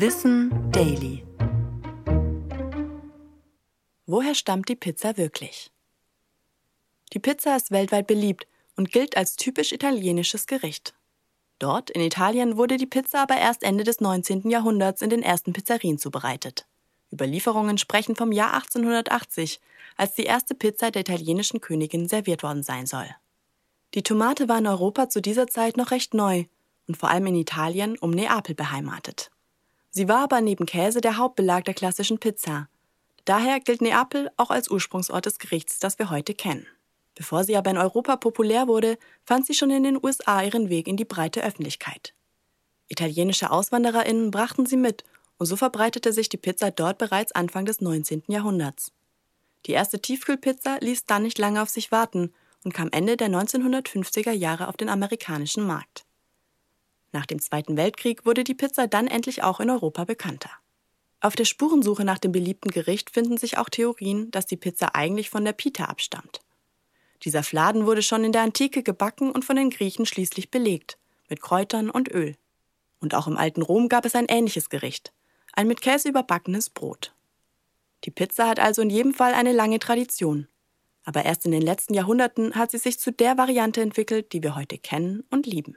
Wissen Daily. Woher stammt die Pizza wirklich? Die Pizza ist weltweit beliebt und gilt als typisch italienisches Gericht. Dort, in Italien, wurde die Pizza aber erst Ende des 19. Jahrhunderts in den ersten Pizzerien zubereitet. Überlieferungen sprechen vom Jahr 1880, als die erste Pizza der italienischen Königin serviert worden sein soll. Die Tomate war in Europa zu dieser Zeit noch recht neu und vor allem in Italien um Neapel beheimatet. Sie war aber neben Käse der Hauptbelag der klassischen Pizza. Daher gilt Neapel auch als Ursprungsort des Gerichts, das wir heute kennen. Bevor sie aber in Europa populär wurde, fand sie schon in den USA ihren Weg in die breite Öffentlichkeit. Italienische Auswandererinnen brachten sie mit und so verbreitete sich die Pizza dort bereits Anfang des 19. Jahrhunderts. Die erste Tiefkühlpizza ließ dann nicht lange auf sich warten und kam Ende der 1950er Jahre auf den amerikanischen Markt. Nach dem Zweiten Weltkrieg wurde die Pizza dann endlich auch in Europa bekannter. Auf der Spurensuche nach dem beliebten Gericht finden sich auch Theorien, dass die Pizza eigentlich von der Pita abstammt. Dieser Fladen wurde schon in der Antike gebacken und von den Griechen schließlich belegt, mit Kräutern und Öl. Und auch im alten Rom gab es ein ähnliches Gericht, ein mit Käse überbackenes Brot. Die Pizza hat also in jedem Fall eine lange Tradition. Aber erst in den letzten Jahrhunderten hat sie sich zu der Variante entwickelt, die wir heute kennen und lieben.